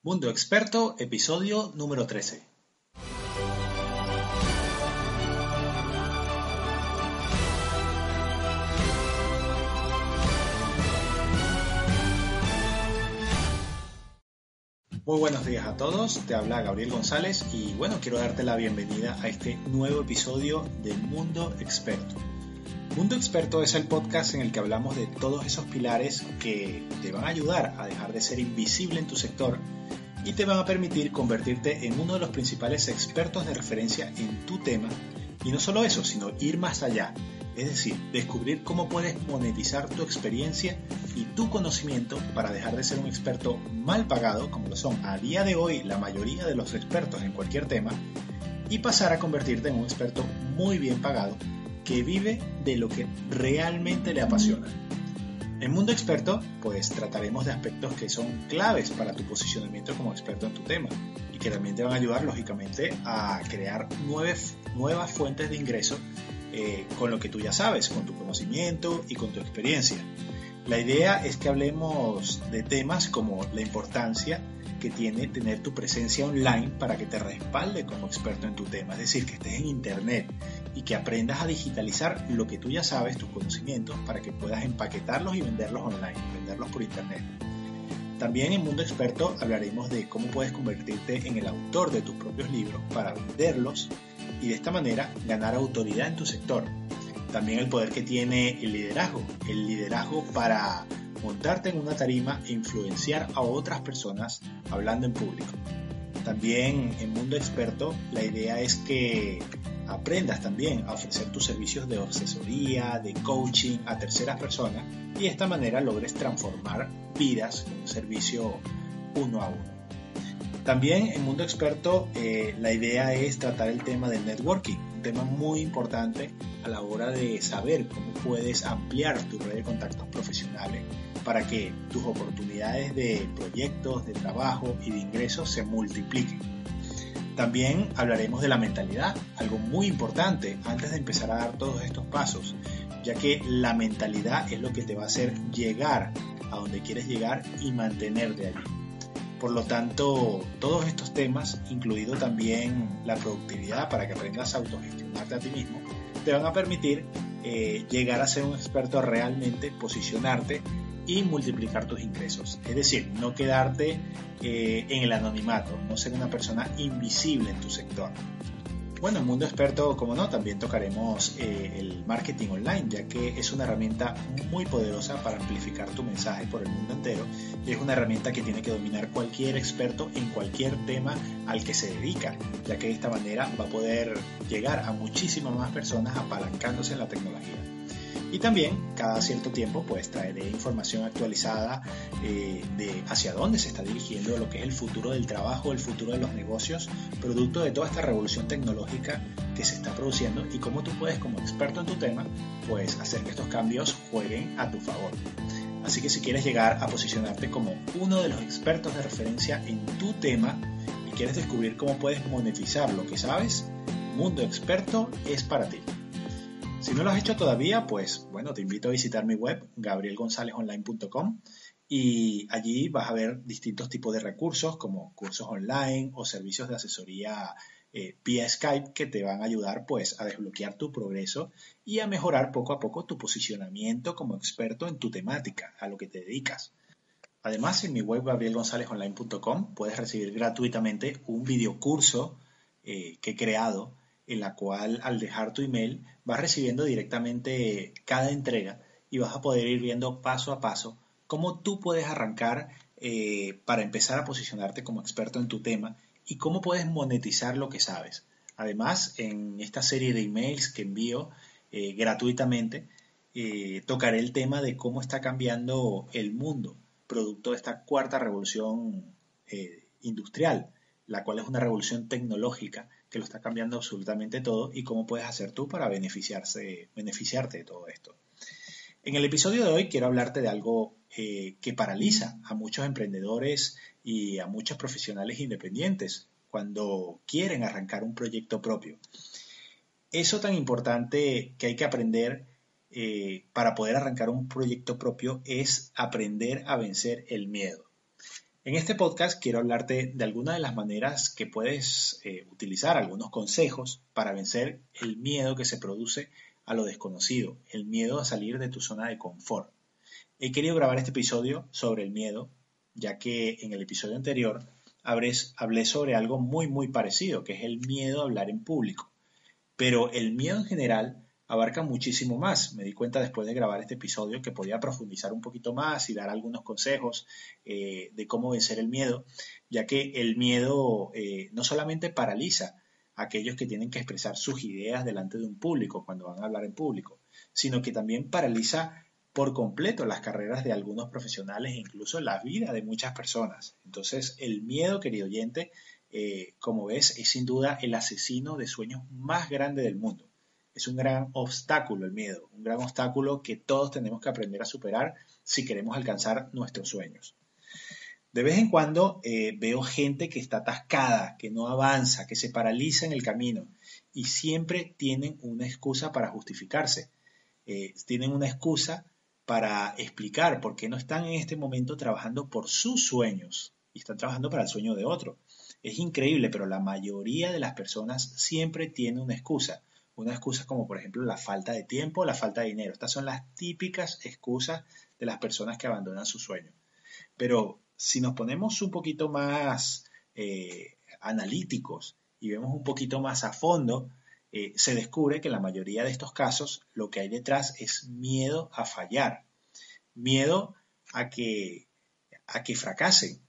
Mundo Experto, episodio número 13. Muy buenos días a todos, te habla Gabriel González y bueno, quiero darte la bienvenida a este nuevo episodio de Mundo Experto. Mundo Experto es el podcast en el que hablamos de todos esos pilares que te van a ayudar a dejar de ser invisible en tu sector y te van a permitir convertirte en uno de los principales expertos de referencia en tu tema y no solo eso, sino ir más allá, es decir, descubrir cómo puedes monetizar tu experiencia y tu conocimiento para dejar de ser un experto mal pagado, como lo son a día de hoy la mayoría de los expertos en cualquier tema, y pasar a convertirte en un experto muy bien pagado que vive de lo que realmente le apasiona. En Mundo Experto, pues trataremos de aspectos que son claves para tu posicionamiento como experto en tu tema y que también te van a ayudar, lógicamente, a crear nuevas, nuevas fuentes de ingreso eh, con lo que tú ya sabes, con tu conocimiento y con tu experiencia. La idea es que hablemos de temas como la importancia que tiene tener tu presencia online para que te respalde como experto en tu tema, es decir, que estés en Internet y que aprendas a digitalizar lo que tú ya sabes, tus conocimientos, para que puedas empaquetarlos y venderlos online, venderlos por Internet. También en Mundo Experto hablaremos de cómo puedes convertirte en el autor de tus propios libros para venderlos y de esta manera ganar autoridad en tu sector. También el poder que tiene el liderazgo, el liderazgo para montarte en una tarima e influenciar a otras personas hablando en público. También en Mundo Experto la idea es que aprendas también a ofrecer tus servicios de asesoría, de coaching a terceras personas y de esta manera logres transformar vidas con un servicio uno a uno. También en Mundo Experto eh, la idea es tratar el tema del networking, un tema muy importante a la hora de saber cómo puedes ampliar tu red de contactos profesionales para que tus oportunidades de proyectos, de trabajo y de ingresos se multipliquen. También hablaremos de la mentalidad, algo muy importante antes de empezar a dar todos estos pasos, ya que la mentalidad es lo que te va a hacer llegar a donde quieres llegar y mantenerte allí. Por lo tanto, todos estos temas, incluido también la productividad para que aprendas a autogestionarte a ti mismo, te van a permitir eh, llegar a ser un experto realmente, posicionarte y multiplicar tus ingresos. Es decir, no quedarte eh, en el anonimato, no ser una persona invisible en tu sector. Bueno, en Mundo Experto, como no, también tocaremos eh, el marketing online, ya que es una herramienta muy poderosa para amplificar tu mensaje por el mundo entero y es una herramienta que tiene que dominar cualquier experto en cualquier tema al que se dedica, ya que de esta manera va a poder llegar a muchísimas más personas apalancándose en la tecnología. Y también cada cierto tiempo pues traeré información actualizada eh, de hacia dónde se está dirigiendo lo que es el futuro del trabajo, el futuro de los negocios, producto de toda esta revolución tecnológica que se está produciendo y cómo tú puedes como experto en tu tema pues hacer que estos cambios jueguen a tu favor. Así que si quieres llegar a posicionarte como uno de los expertos de referencia en tu tema y quieres descubrir cómo puedes monetizar lo que sabes, Mundo Experto es para ti. Si no lo has hecho todavía, pues bueno, te invito a visitar mi web, gabrielgonzalezonline.com, y allí vas a ver distintos tipos de recursos como cursos online o servicios de asesoría eh, vía Skype que te van a ayudar pues a desbloquear tu progreso y a mejorar poco a poco tu posicionamiento como experto en tu temática, a lo que te dedicas. Además, en mi web gabrielgonzalezonline.com puedes recibir gratuitamente un video curso eh, que he creado en la cual al dejar tu email vas recibiendo directamente cada entrega y vas a poder ir viendo paso a paso cómo tú puedes arrancar eh, para empezar a posicionarte como experto en tu tema y cómo puedes monetizar lo que sabes. Además, en esta serie de emails que envío eh, gratuitamente, eh, tocaré el tema de cómo está cambiando el mundo, producto de esta cuarta revolución industrial, la cual es una revolución tecnológica que lo está cambiando absolutamente todo y cómo puedes hacer tú para beneficiarse, beneficiarte de todo esto. En el episodio de hoy quiero hablarte de algo eh, que paraliza a muchos emprendedores y a muchos profesionales independientes cuando quieren arrancar un proyecto propio. Eso tan importante que hay que aprender eh, para poder arrancar un proyecto propio es aprender a vencer el miedo. En este podcast quiero hablarte de algunas de las maneras que puedes eh, utilizar, algunos consejos para vencer el miedo que se produce a lo desconocido, el miedo a salir de tu zona de confort. He querido grabar este episodio sobre el miedo, ya que en el episodio anterior hablé sobre algo muy muy parecido, que es el miedo a hablar en público. Pero el miedo en general abarca muchísimo más. Me di cuenta después de grabar este episodio que podía profundizar un poquito más y dar algunos consejos eh, de cómo vencer el miedo, ya que el miedo eh, no solamente paraliza a aquellos que tienen que expresar sus ideas delante de un público cuando van a hablar en público, sino que también paraliza por completo las carreras de algunos profesionales e incluso la vida de muchas personas. Entonces, el miedo, querido oyente, eh, como ves, es sin duda el asesino de sueños más grande del mundo es un gran obstáculo el miedo, un gran obstáculo que todos tenemos que aprender a superar si queremos alcanzar nuestros sueños. De vez en cuando eh, veo gente que está atascada, que no avanza, que se paraliza en el camino y siempre tienen una excusa para justificarse. Eh, tienen una excusa para explicar por qué no están en este momento trabajando por sus sueños y están trabajando para el sueño de otro. Es increíble, pero la mayoría de las personas siempre tiene una excusa. Una excusa como por ejemplo la falta de tiempo, la falta de dinero. Estas son las típicas excusas de las personas que abandonan su sueño. Pero si nos ponemos un poquito más eh, analíticos y vemos un poquito más a fondo, eh, se descubre que en la mayoría de estos casos lo que hay detrás es miedo a fallar, miedo a que, a que fracasen.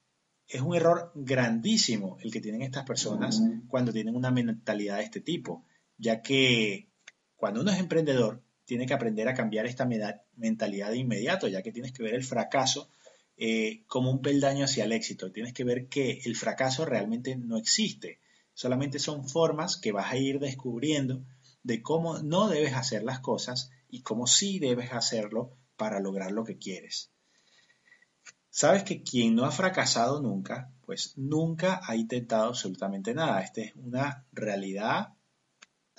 Es un error grandísimo el que tienen estas personas cuando tienen una mentalidad de este tipo ya que cuando uno es emprendedor, tiene que aprender a cambiar esta mentalidad de inmediato, ya que tienes que ver el fracaso eh, como un peldaño hacia el éxito. Tienes que ver que el fracaso realmente no existe. Solamente son formas que vas a ir descubriendo de cómo no debes hacer las cosas y cómo sí debes hacerlo para lograr lo que quieres. Sabes que quien no ha fracasado nunca, pues nunca ha intentado absolutamente nada. Esta es una realidad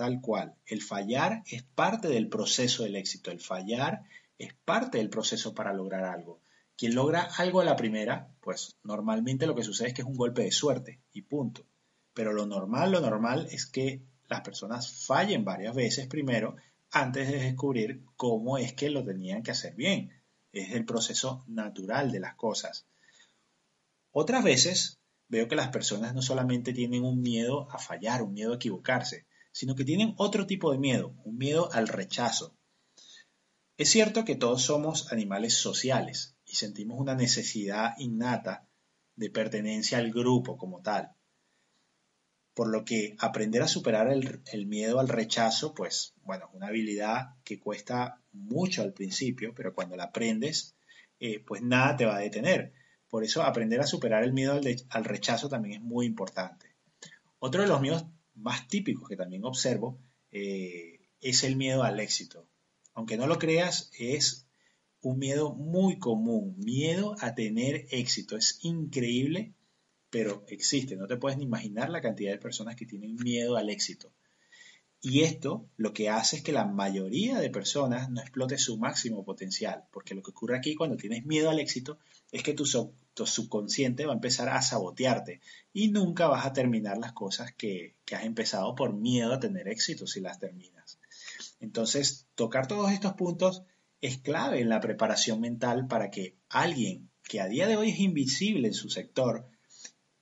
tal cual. El fallar es parte del proceso del éxito. El fallar es parte del proceso para lograr algo. Quien logra algo a la primera, pues normalmente lo que sucede es que es un golpe de suerte y punto. Pero lo normal, lo normal es que las personas fallen varias veces primero antes de descubrir cómo es que lo tenían que hacer bien. Es el proceso natural de las cosas. Otras veces veo que las personas no solamente tienen un miedo a fallar, un miedo a equivocarse, sino que tienen otro tipo de miedo, un miedo al rechazo. Es cierto que todos somos animales sociales y sentimos una necesidad innata de pertenencia al grupo como tal. Por lo que aprender a superar el, miedo al rechazo, pues bueno, es una habilidad que cuesta mucho al principio, pero cuando la aprendes, eh, pues nada te va a detener. Por eso aprender a superar el miedo al, al rechazo también es muy importante. Otro de los miedos más típicos que también observo eh, es el miedo al éxito. Aunque no lo creas, es un miedo muy común, miedo a tener éxito. Es increíble, pero existe. No te puedes ni imaginar la cantidad de personas que tienen miedo al éxito. Y esto lo que hace es que la mayoría de personas no explote su máximo potencial, porque lo que ocurre aquí cuando tienes miedo al éxito es que tu, subconsciente va a empezar a sabotearte y nunca vas a terminar las cosas que, que has empezado por miedo a tener éxito si las terminas. Entonces, tocar todos estos puntos es clave en la preparación mental para que alguien que a día de hoy es invisible en su sector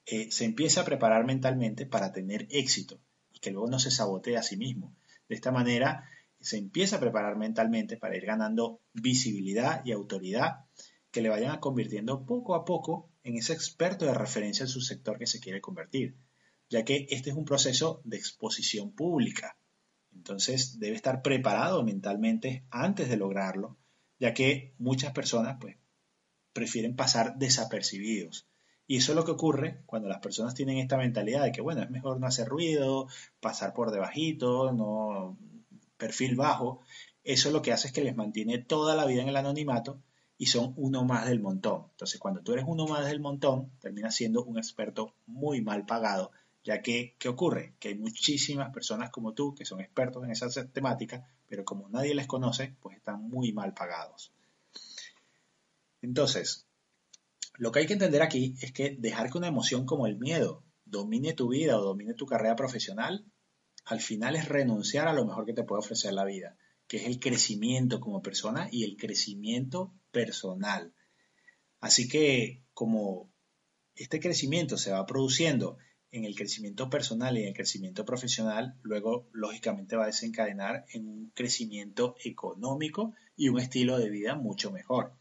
eh, se empiece a preparar mentalmente para tener éxito que luego no se sabotee a sí mismo. De esta manera se empieza a preparar mentalmente para ir ganando visibilidad y autoridad que le vayan convirtiendo poco a poco en ese experto de referencia en su sector que se quiere convertir, ya que este es un proceso de exposición pública. Entonces debe estar preparado mentalmente antes de lograrlo, ya que muchas personas pues, prefieren pasar desapercibidos y eso es lo que ocurre cuando las personas tienen esta mentalidad de que, bueno, es mejor no hacer ruido, pasar por debajito, no perfil bajo. Eso lo que hace es que les mantiene toda la vida en el anonimato y son uno más del montón. Entonces, cuando tú eres uno más del montón, terminas siendo un experto muy mal pagado, ya que, ¿qué ocurre? Que hay muchísimas personas como tú que son expertos en esa temática, pero como nadie les conoce, pues están muy mal pagados. Entonces, Lo que hay que entender aquí es que dejar que una emoción como el miedo domine tu vida o domine tu carrera profesional, al final es renunciar a lo mejor que te puede ofrecer la vida, que es el crecimiento como persona y el crecimiento personal. Así que como este crecimiento se va produciendo en el crecimiento personal y en el crecimiento profesional, luego lógicamente va a desencadenar en un crecimiento económico y un estilo de vida mucho mejor.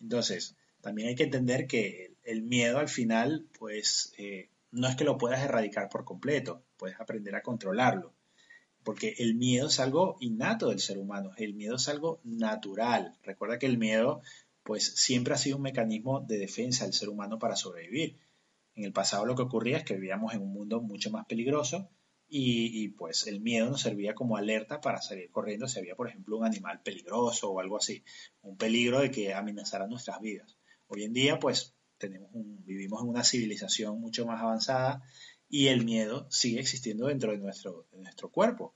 Entonces, también hay que entender que el miedo al final, pues, eh, no es que lo puedas erradicar por completo, puedes aprender a controlarlo, porque el miedo es algo innato del ser humano, el miedo es algo natural. Recuerda que el miedo, pues, siempre ha sido un mecanismo de defensa del ser humano para sobrevivir. En el pasado lo que ocurría es que vivíamos en un mundo mucho más peligroso y, y, pues el miedo nos servía como alerta para salir corriendo si había, por ejemplo, un animal peligroso o algo así, un peligro de que amenazara nuestras vidas. Hoy en día, pues vivimos en una civilización mucho más avanzada y el miedo sigue existiendo dentro de nuestro, nuestro cuerpo.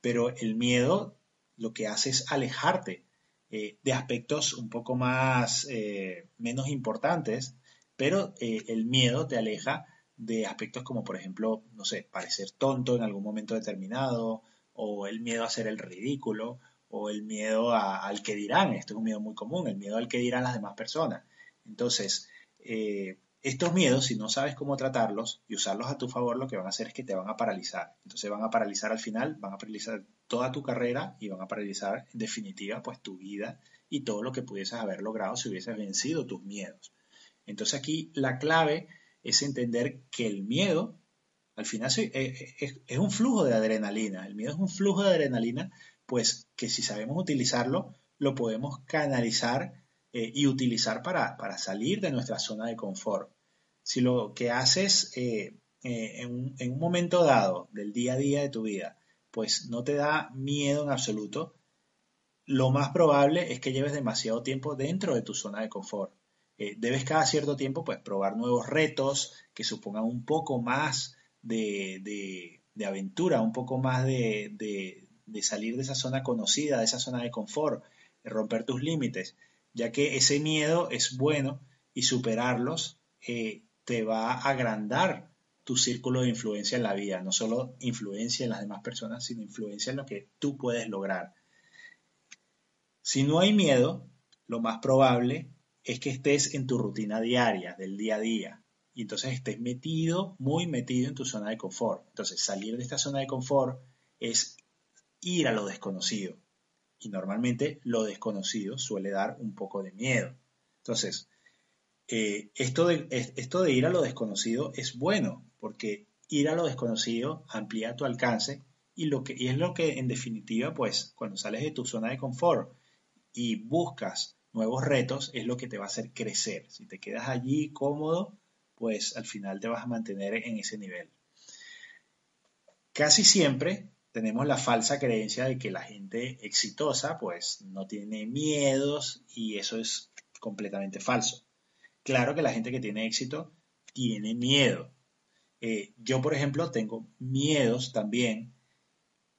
Pero el miedo lo que hace es alejarte eh, de aspectos un poco más, eh, menos importantes, pero eh, el miedo te aleja de aspectos como, por ejemplo, no sé, parecer tonto en algún momento determinado, o el miedo a hacer el ridículo, o el miedo al que dirán. Esto es un miedo muy común, el miedo al que dirán las demás personas. Entonces, eh, estos miedos, si no sabes cómo tratarlos y usarlos a tu favor, lo que van a hacer es que te van a paralizar. Entonces van a paralizar al final, van a paralizar toda tu carrera y van a paralizar en definitiva pues tu vida y todo lo que pudieses haber logrado si hubieses vencido tus miedos. Entonces aquí la clave es entender que el miedo al final eh, es, un flujo de adrenalina. El miedo es un flujo de adrenalina, pues que si sabemos utilizarlo, lo podemos canalizar eh, y utilizar para, salir de nuestra zona de confort. Si lo que haces eh, eh, en, un, en, un, momento dado del día a día de tu vida, pues no te da miedo en absoluto, lo más probable es que lleves demasiado tiempo dentro de tu zona de confort. debes cada cierto tiempo pues probar nuevos retos que supongan un poco más de, de, aventura, un poco más de, de, salir de esa zona conocida, de esa zona de confort, de romper tus límites ya que ese miedo es bueno y superarlos eh, te va a agrandar tu círculo de influencia en la vida, no solo influencia en las demás personas, sino influencia en lo que tú puedes lograr. Si no hay miedo, lo más probable es que estés en tu rutina diaria, del día a día, y entonces estés metido, muy metido en tu zona de confort. Entonces, salir de esta zona de confort es ir a lo desconocido y normalmente lo desconocido suele dar un poco de miedo. Entonces, eh, esto, de, esto de ir a lo desconocido es bueno porque ir a lo desconocido amplía tu alcance y, lo que, y es lo que en definitiva, pues cuando sales de tu zona de confort y buscas nuevos retos, es lo que te va a hacer crecer. Si te quedas allí cómodo, pues al final te vas a mantener en ese nivel. Casi siempre tenemos la falsa creencia de que la gente exitosa pues no tiene miedos y eso es completamente falso. Claro que la gente que tiene éxito tiene miedo. Eh, yo, por ejemplo, tengo miedos también,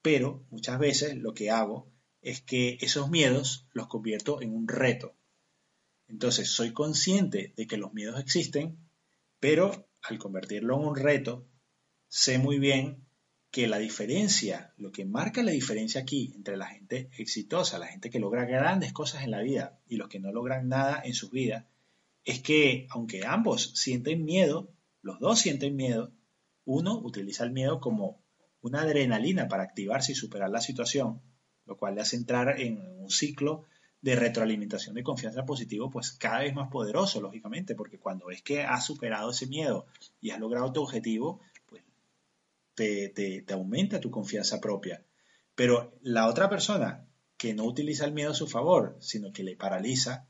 pero muchas veces lo que hago es que esos miedos los convierto en un reto. Entonces, soy consciente de que los miedos existen, pero al convertirlo en un reto, sé muy bien que la diferencia, lo que marca la diferencia aquí entre la gente exitosa, la gente que logra grandes cosas en la vida y los que no logran nada en sus vidas, es que aunque ambos sienten miedo, los dos sienten miedo, uno utiliza el miedo como una adrenalina para activarse y superar la situación, lo cual le hace entrar en un ciclo de retroalimentación de confianza positivo, pues cada vez más poderoso, lógicamente, porque cuando es que has superado ese miedo y has logrado tu objetivo, te, aumenta tu confianza propia. Pero la otra persona que no utiliza el miedo a su favor, sino que le paraliza,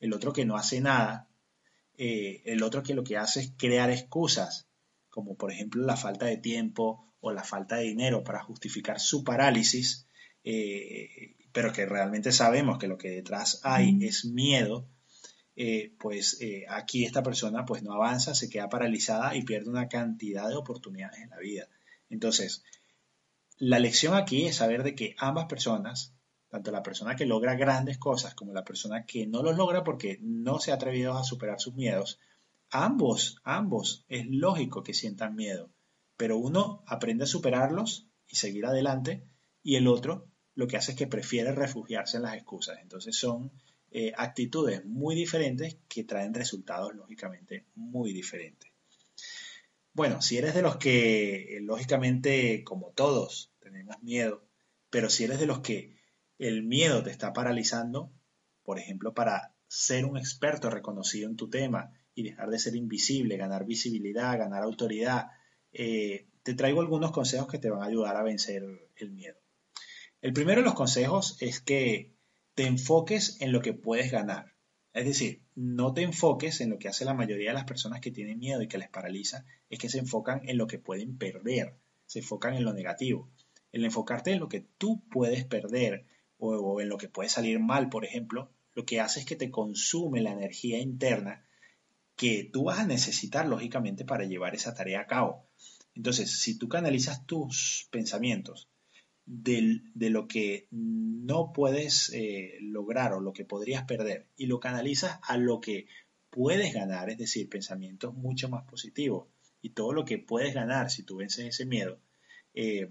el otro que no hace nada, eh, el otro que lo que hace es crear excusas, como por ejemplo la falta de tiempo o la falta de dinero para justificar su parálisis, eh, pero que realmente sabemos que lo que detrás hay es miedo, eh, pues aquí esta persona pues no avanza, se queda paralizada y pierde una cantidad de oportunidades en la vida. Entonces, la lección aquí es saber de que ambas personas tanto la persona que logra grandes cosas como la persona que no los logra porque no se ha atrevido a superar sus miedos, ambos, ambos, es lógico que sientan miedo, pero uno aprende a superarlos y seguir adelante y el otro lo que hace es que prefiere refugiarse en las excusas. Entonces son eh, actitudes muy diferentes que traen resultados lógicamente muy diferentes. Bueno, si eres de los que, eh, lógicamente, como todos, tenemos miedo, pero si eres de los que el miedo te está paralizando, por ejemplo, para ser un experto reconocido en tu tema y dejar de ser invisible, ganar visibilidad, ganar autoridad, eh, te traigo algunos consejos que te van a ayudar a vencer el miedo. El primero de los consejos es que te enfoques en lo que puedes ganar. Es decir, no te enfoques en lo que hace la mayoría de las personas que tienen miedo y que les paraliza, es que se enfocan en lo que pueden perder, se enfocan en lo negativo. El enfocarte en lo que tú puedes perder o, en lo que puede salir mal, por ejemplo, lo que hace es que te consume la energía interna que tú vas a necesitar, lógicamente, para llevar esa tarea a cabo. Entonces, si tú canalizas tus pensamientos de, lo que no puedes eh, lograr o lo que podrías perder y lo canalizas a lo que puedes ganar, es decir, pensamientos mucho más positivos y todo lo que puedes ganar si tú vences ese miedo, eh,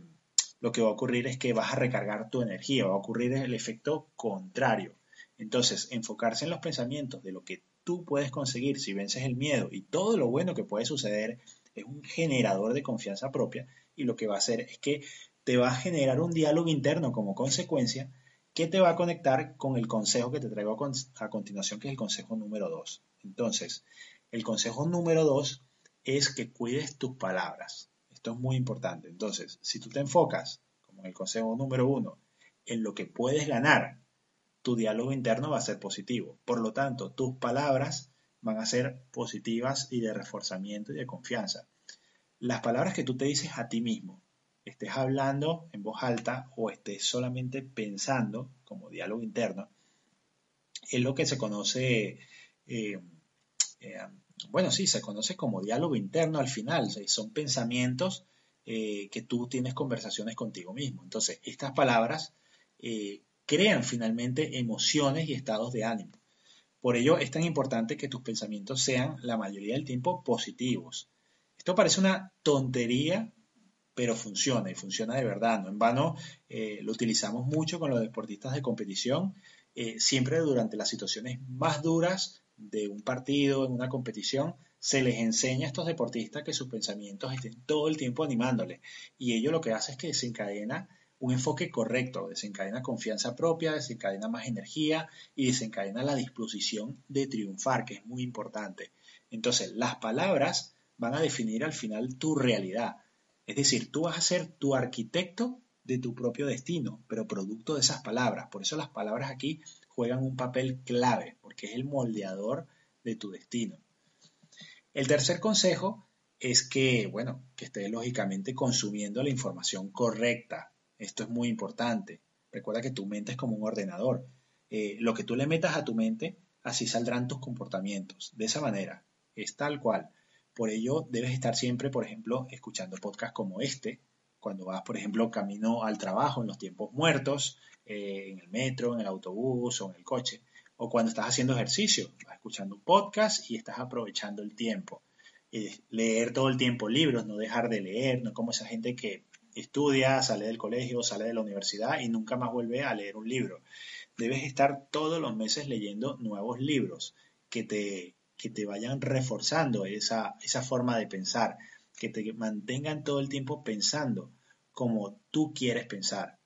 lo que va a ocurrir es que vas a recargar tu energía, va a ocurrir el efecto contrario. Entonces, enfocarse en los pensamientos de lo que tú puedes conseguir si vences el miedo y todo lo bueno que puede suceder es un generador de confianza propia y lo que va a hacer es que te va a generar un diálogo interno como consecuencia que te va a conectar con el consejo que te traigo a continuación, que es el consejo número 2. Entonces, el consejo número 2 es que cuides tus palabras. Esto es muy importante. Entonces, si tú te enfocas, como en el consejo número 1, en lo que puedes ganar, tu diálogo interno va a ser positivo. Por lo tanto, tus palabras van a ser positivas y de reforzamiento y de confianza. Las palabras que tú te dices a ti mismo, estés hablando en voz alta o estés solamente pensando como diálogo interno, es lo que se conoce, eh, eh, bueno, sí, se conoce como diálogo interno al final, son pensamientos eh, que tú tienes conversaciones contigo mismo. Entonces, estas palabras crean finalmente emociones y estados de ánimo. Por ello es tan importante que tus pensamientos sean la mayoría del tiempo positivos. Esto parece una tontería pero funciona y funciona de verdad. No en vano eh, lo utilizamos mucho con los deportistas de competición, eh, siempre durante las situaciones más duras de un partido, en una competición, se les enseña a estos deportistas que sus pensamientos estén todo el tiempo animándoles. Y ello lo que hace es que desencadena un enfoque correcto, desencadena confianza propia, desencadena más energía y desencadena la disposición de triunfar, que es muy importante. Entonces, las palabras van a definir al final tu realidad. Es decir, tú vas a ser tu arquitecto de tu propio destino, pero producto de esas palabras. Por eso las palabras aquí juegan un papel clave, porque es el moldeador de tu destino. El tercer consejo es que, bueno, que estés lógicamente consumiendo la información correcta. Esto es muy importante. Recuerda que tu mente es como un ordenador. Eh, lo que tú le metas a tu mente, así saldrán tus comportamientos. De esa manera, es tal cual. Por ello, debes estar siempre, por ejemplo, escuchando podcasts como este, cuando vas, por ejemplo, camino al trabajo en los tiempos muertos, eh, en el metro, en el autobús o en el coche, o cuando estás haciendo ejercicio, vas escuchando un podcast y estás aprovechando el tiempo. leer todo el tiempo libros, no dejar de leer, no como esa gente que estudia, sale del colegio, sale de la universidad y nunca más vuelve a leer un libro. Debes estar todos los meses leyendo nuevos libros que te que te vayan reforzando esa, esa forma de pensar, que te mantengan todo el tiempo pensando como tú quieres pensar.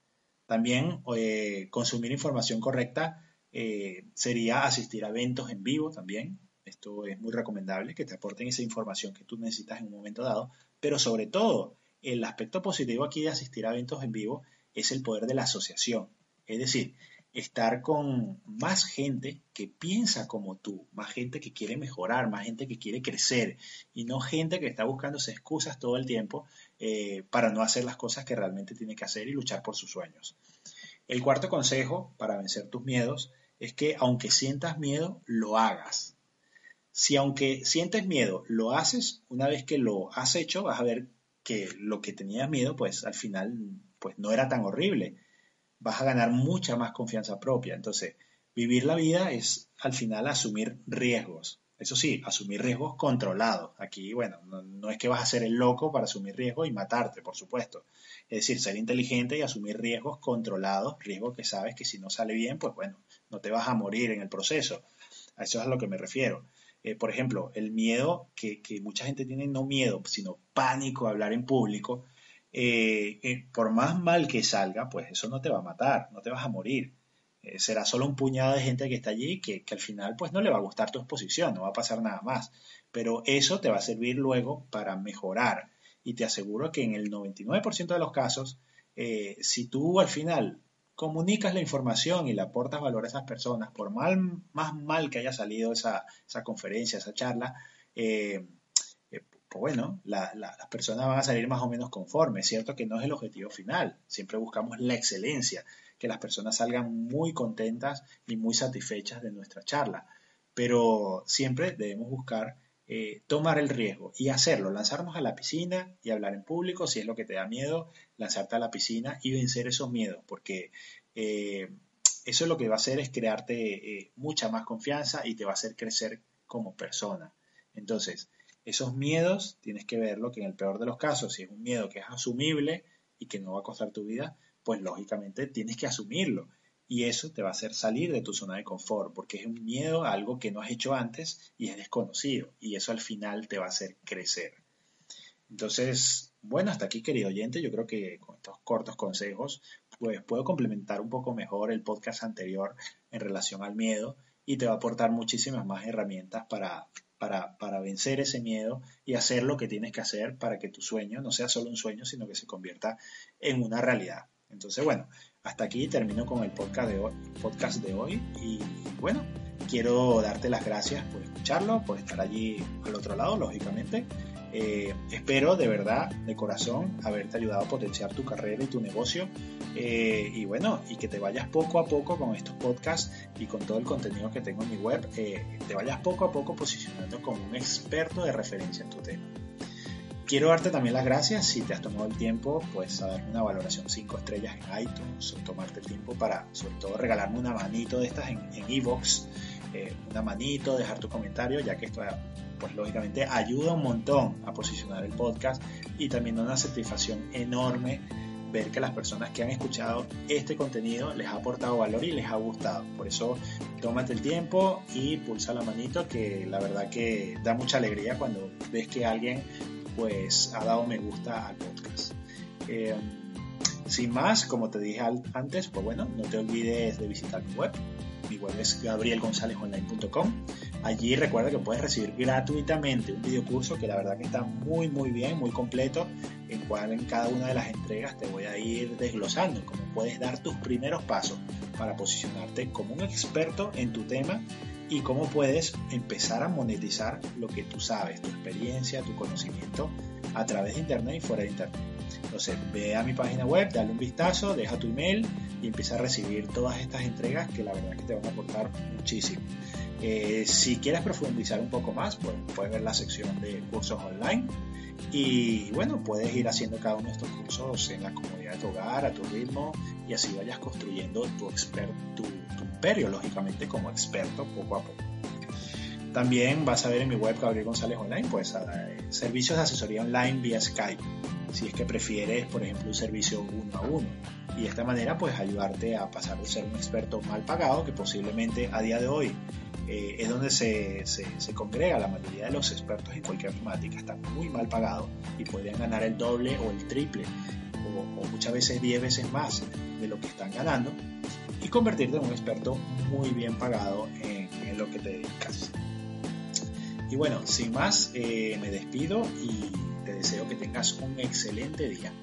También eh, consumir información correcta eh, sería asistir a eventos en vivo también. Esto es muy recomendable, que te aporten esa información que tú necesitas en un momento dado. Pero sobre todo, el aspecto positivo aquí de asistir a eventos en vivo es el poder de la asociación. Es decir, estar con más gente que piensa como tú, más gente que quiere mejorar, más gente que quiere crecer y no gente que está buscándose excusas todo el tiempo eh, para no hacer las cosas que realmente tiene que hacer y luchar por sus sueños. El cuarto consejo para vencer tus miedos es que aunque sientas miedo, lo hagas. Si aunque sientes miedo, lo haces, una vez que lo has hecho, vas a ver que lo que tenías miedo, pues al final, pues no era tan horrible vas a ganar mucha más confianza propia. Entonces, vivir la vida es al final asumir riesgos. Eso sí, asumir riesgos controlados. Aquí, bueno, no, es que vas a ser el loco para asumir riesgos y matarte, por supuesto. Es decir, ser inteligente y asumir riesgos controlados, riesgos que sabes que si no sale bien, pues bueno, no te vas a morir en el proceso. A eso es a lo que me refiero. Eh, por ejemplo, el miedo, que, mucha gente tiene no miedo, sino pánico a hablar en público, eh, eh, por más mal que salga, pues eso no te va a matar, no te vas a morir. será solo un puñado de gente que está allí que, que, al final pues no le va a gustar tu exposición, no va a pasar nada más. Pero eso te va a servir luego para mejorar. Y te aseguro que en el 99% de los casos, si tú al final comunicas la información y le aportas valor a esas personas, por mal, más mal que haya salido esa, conferencia, esa charla, pues bueno, las personas van a salir más o menos conformes. Es cierto que no es el objetivo final, siempre buscamos la excelencia, que las personas salgan muy contentas y muy satisfechas de nuestra charla, pero siempre debemos buscar eh, tomar el riesgo y hacerlo, lanzarnos a la piscina y hablar en público, si es lo que te da miedo, lanzarte a la piscina y vencer esos miedos, porque eh, eso lo que va a hacer es crearte eh, mucha más confianza y te va a hacer crecer como persona. Entonces, esos miedos tienes que verlo que en el peor de los casos, si es un miedo que es asumible y que no va a costar tu vida, pues lógicamente tienes que asumirlo y eso te va a hacer salir de tu zona de confort, porque es un miedo a algo que no has hecho antes y es desconocido, y eso al final te va a hacer crecer. Entonces, bueno, hasta aquí querido oyente, yo creo que con estos cortos consejos, pues puedo complementar un poco mejor el podcast anterior en relación al miedo y te va a aportar muchísimas más herramientas para, para, para, vencer ese miedo y hacer lo que tienes que hacer para que tu sueño no sea solo un sueño, sino que se convierta en una realidad. Entonces, bueno, hasta aquí termino con el podcast de hoy, podcast de hoy y bueno, quiero darte las gracias por escucharlo, por estar allí al otro lado, lógicamente. Eh, espero de verdad, de corazón, haberte ayudado a potenciar tu carrera y tu negocio. Eh, y bueno, y que te vayas poco a poco con estos podcasts y con todo el contenido que tengo en mi web, eh, te vayas poco a poco posicionando como un experto de referencia en tu tema. Quiero darte también las gracias si te has tomado el tiempo, pues a darme una valoración 5 estrellas en iTunes, o tomarte el tiempo para, sobre todo, regalarme una manito de estas en Evox, eh, una manito, dejar tu comentario, ya que esto, pues lógicamente, ayuda un montón a posicionar el podcast y también da una satisfacción enorme ver que las personas que han escuchado este contenido les ha aportado valor y les ha gustado. Por eso tómate el tiempo y pulsa la manito que la verdad que da mucha alegría cuando ves que alguien pues ha dado me gusta al podcast. Eh, sin más, como te dije antes, pues bueno, no te olvides de visitar mi web. Mi web es gabrielgonzalezonline.com. Allí recuerda que puedes recibir gratuitamente un video curso que la verdad que está muy muy bien, muy completo, en cual en cada una de las entregas te voy a ir desglosando cómo puedes dar tus primeros pasos para posicionarte como un experto en tu tema y cómo puedes empezar a monetizar lo que tú sabes, tu experiencia, tu conocimiento a través de Internet y fuera de Internet. Entonces, ve a mi página web, dale un vistazo, deja tu email y empieza a recibir todas estas entregas que la verdad que te van a aportar muchísimo. Eh, si quieres profundizar un poco más, pues puedes ver la sección de cursos online y bueno, puedes ir haciendo cada uno de estos cursos en la comodidad de tu hogar, a tu ritmo, y así vayas construyendo tu, tu, imperio, lógicamente, como experto poco a poco. También vas a ver en mi web Gabriel González Online, pues servicios de asesoría online vía Skype, si es que prefieres, por ejemplo, un servicio uno a uno. Y de esta manera, pues ayudarte a pasar de ser un experto mal pagado, que posiblemente a día de hoy eh, es donde se, se, congrega la mayoría de los expertos en cualquier temática, están muy mal pagados y podrían ganar el doble o el triple o, muchas veces 10 veces más de lo que están ganando y convertirte en un experto muy bien pagado en, lo que te dedicas. Y bueno, sin más, eh, me despido y te deseo que tengas un excelente día.